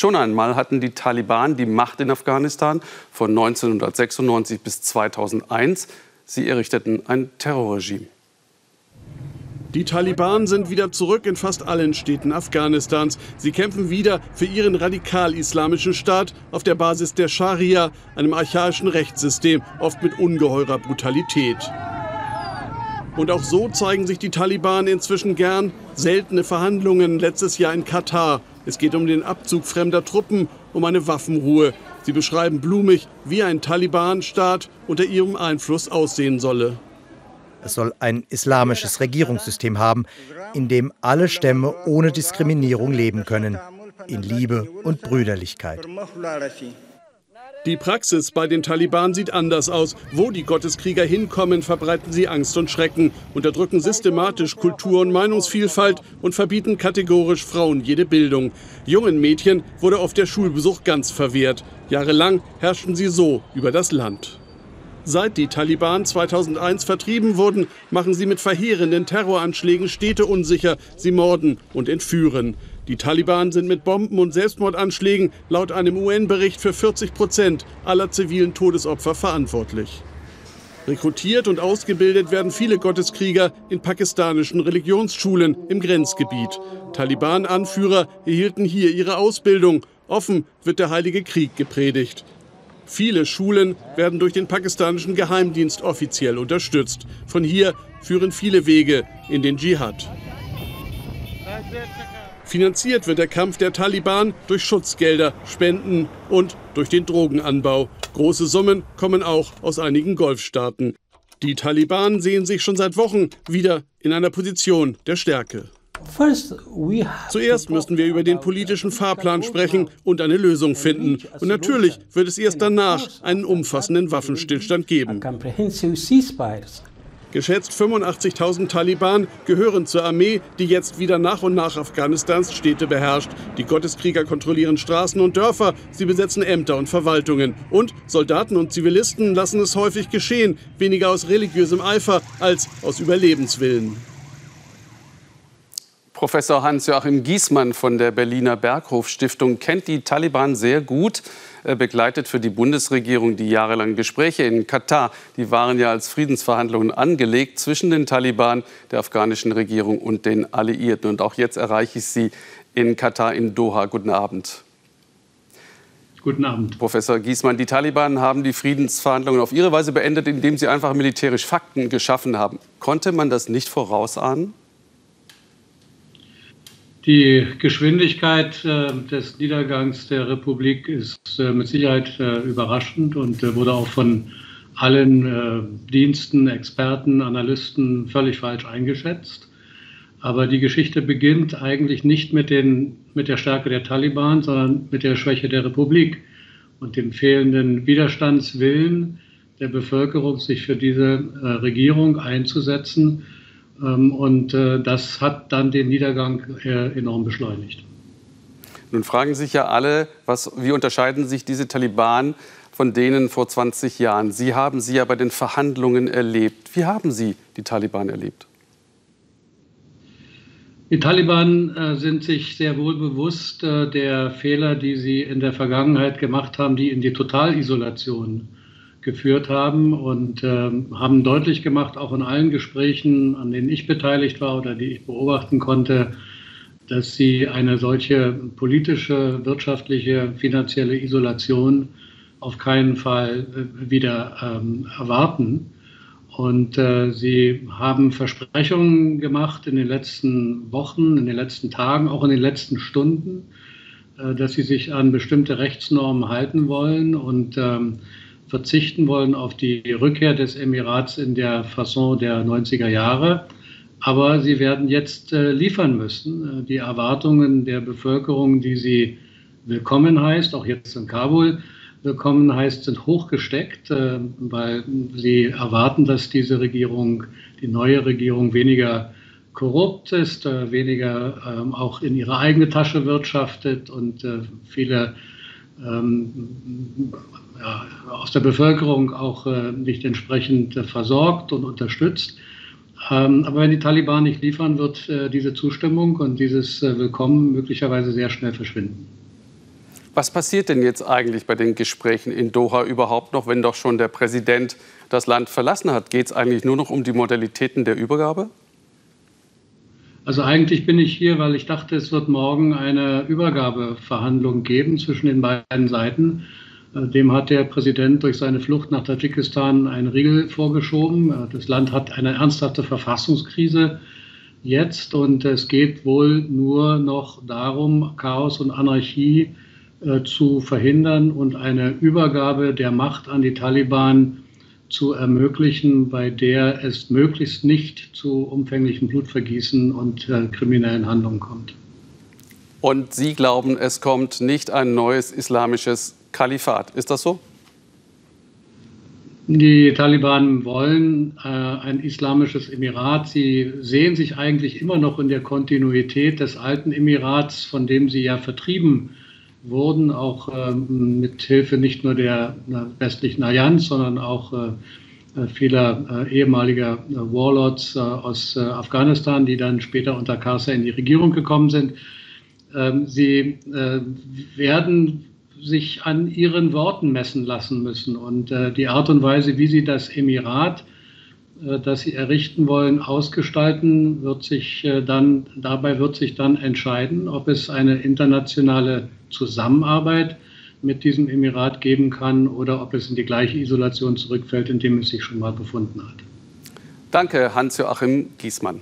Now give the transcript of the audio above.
Schon einmal hatten die Taliban die Macht in Afghanistan von 1996 bis 2001. Sie errichteten ein Terrorregime. Die Taliban sind wieder zurück in fast allen Städten Afghanistans. Sie kämpfen wieder für ihren radikal-islamischen Staat auf der Basis der Scharia, einem archaischen Rechtssystem, oft mit ungeheurer Brutalität. Und auch so zeigen sich die Taliban inzwischen gern. Seltene Verhandlungen letztes Jahr in Katar. Es geht um den Abzug fremder Truppen, um eine Waffenruhe. Sie beschreiben blumig, wie ein Taliban-Staat unter ihrem Einfluss aussehen solle. Es soll ein islamisches Regierungssystem haben, in dem alle Stämme ohne Diskriminierung leben können, in Liebe und Brüderlichkeit. Die Praxis bei den Taliban sieht anders aus. Wo die Gotteskrieger hinkommen, verbreiten sie Angst und Schrecken, unterdrücken systematisch Kultur- und Meinungsvielfalt und verbieten kategorisch Frauen jede Bildung. Jungen Mädchen wurde oft der Schulbesuch ganz verwehrt. Jahrelang herrschten sie so über das Land. Seit die Taliban 2001 vertrieben wurden, machen sie mit verheerenden Terroranschlägen Städte unsicher, sie morden und entführen. Die Taliban sind mit Bomben und Selbstmordanschlägen laut einem UN-Bericht für 40 Prozent aller zivilen Todesopfer verantwortlich. Rekrutiert und ausgebildet werden viele Gotteskrieger in pakistanischen Religionsschulen im Grenzgebiet. Taliban-Anführer erhielten hier ihre Ausbildung. Offen wird der Heilige Krieg gepredigt. Viele Schulen werden durch den pakistanischen Geheimdienst offiziell unterstützt. Von hier führen viele Wege in den Dschihad. Finanziert wird der Kampf der Taliban durch Schutzgelder, Spenden und durch den Drogenanbau. Große Summen kommen auch aus einigen Golfstaaten. Die Taliban sehen sich schon seit Wochen wieder in einer Position der Stärke. Zuerst müssen wir über den politischen Fahrplan sprechen und eine Lösung finden. Und natürlich wird es erst danach einen umfassenden Waffenstillstand geben. Geschätzt 85.000 Taliban gehören zur Armee, die jetzt wieder nach und nach Afghanistans Städte beherrscht. Die Gotteskrieger kontrollieren Straßen und Dörfer, sie besetzen Ämter und Verwaltungen. Und Soldaten und Zivilisten lassen es häufig geschehen, weniger aus religiösem Eifer als aus Überlebenswillen. Professor Hans-Joachim Giesmann von der Berliner Berghof Stiftung kennt die Taliban sehr gut, er begleitet für die Bundesregierung die jahrelangen Gespräche in Katar. Die waren ja als Friedensverhandlungen angelegt zwischen den Taliban, der afghanischen Regierung und den Alliierten. Und auch jetzt erreiche ich Sie in Katar in Doha. Guten Abend. Guten Abend. Professor Giesmann, die Taliban haben die Friedensverhandlungen auf ihre Weise beendet, indem sie einfach militärisch Fakten geschaffen haben. Konnte man das nicht vorausahnen? Die Geschwindigkeit äh, des Niedergangs der Republik ist äh, mit Sicherheit äh, überraschend und äh, wurde auch von allen äh, Diensten, Experten, Analysten völlig falsch eingeschätzt. Aber die Geschichte beginnt eigentlich nicht mit, den, mit der Stärke der Taliban, sondern mit der Schwäche der Republik und dem fehlenden Widerstandswillen der Bevölkerung, sich für diese äh, Regierung einzusetzen und äh, das hat dann den Niedergang äh, enorm beschleunigt. Nun fragen sich ja alle, was, wie unterscheiden sich diese Taliban von denen vor 20 Jahren? Sie haben sie ja bei den Verhandlungen erlebt. Wie haben Sie die Taliban erlebt? Die Taliban äh, sind sich sehr wohl bewusst äh, der Fehler, die sie in der Vergangenheit gemacht haben, die in die Totalisolation geführt haben und äh, haben deutlich gemacht, auch in allen Gesprächen, an denen ich beteiligt war oder die ich beobachten konnte, dass sie eine solche politische, wirtschaftliche, finanzielle Isolation auf keinen Fall äh, wieder ähm, erwarten. Und äh, sie haben Versprechungen gemacht in den letzten Wochen, in den letzten Tagen, auch in den letzten Stunden, äh, dass sie sich an bestimmte Rechtsnormen halten wollen und ähm, verzichten wollen auf die Rückkehr des Emirats in der Fasson der 90er Jahre. Aber sie werden jetzt äh, liefern müssen. Äh, die Erwartungen der Bevölkerung, die sie willkommen heißt, auch jetzt in Kabul willkommen heißt, sind hochgesteckt, äh, weil sie erwarten, dass diese Regierung, die neue Regierung, weniger korrupt ist, äh, weniger ähm, auch in ihre eigene Tasche wirtschaftet und viele ähm, ja, aus der Bevölkerung auch äh, nicht entsprechend äh, versorgt und unterstützt. Ähm, aber wenn die Taliban nicht liefern, wird äh, diese Zustimmung und dieses äh, Willkommen möglicherweise sehr schnell verschwinden. Was passiert denn jetzt eigentlich bei den Gesprächen in Doha überhaupt noch, wenn doch schon der Präsident das Land verlassen hat? Geht es eigentlich nur noch um die Modalitäten der Übergabe? Also eigentlich bin ich hier, weil ich dachte, es wird morgen eine Übergabeverhandlung geben zwischen den beiden Seiten. Äh, dem hat der Präsident durch seine Flucht nach Tadschikistan einen Riegel vorgeschoben. Äh, das Land hat eine ernsthafte Verfassungskrise jetzt und es geht wohl nur noch darum, Chaos und Anarchie äh, zu verhindern und eine Übergabe der Macht an die Taliban zu ermöglichen, bei der es möglichst nicht zu umfänglichen Blutvergießen und äh, kriminellen Handlungen kommt. Und Sie glauben, es kommt nicht ein neues islamisches Kalifat. Ist das so? Die Taliban wollen äh, ein islamisches Emirat. Sie sehen sich eigentlich immer noch in der Kontinuität des alten Emirats, von dem sie ja vertrieben wurden, auch ähm, mit Hilfe nicht nur der westlichen Allianz, sondern auch äh, äh, vieler äh, ehemaliger äh, Warlords äh, aus äh, Afghanistan, die dann später unter Karzai in die Regierung gekommen sind. Ähm, sie werden sich an ihren Worten messen lassen müssen. Und die Art und Weise, wie sie das Emirat äh, das sie errichten wollen, ausgestalten, wird sich äh, dann, dabei wird sich dann entscheiden, ob es eine internationale Zusammenarbeit mit diesem Emirat geben kann oder ob es in die gleiche Isolation zurückfällt, in dem es sich schon mal befunden hat. Danke, Hans-Joachim Giesmann.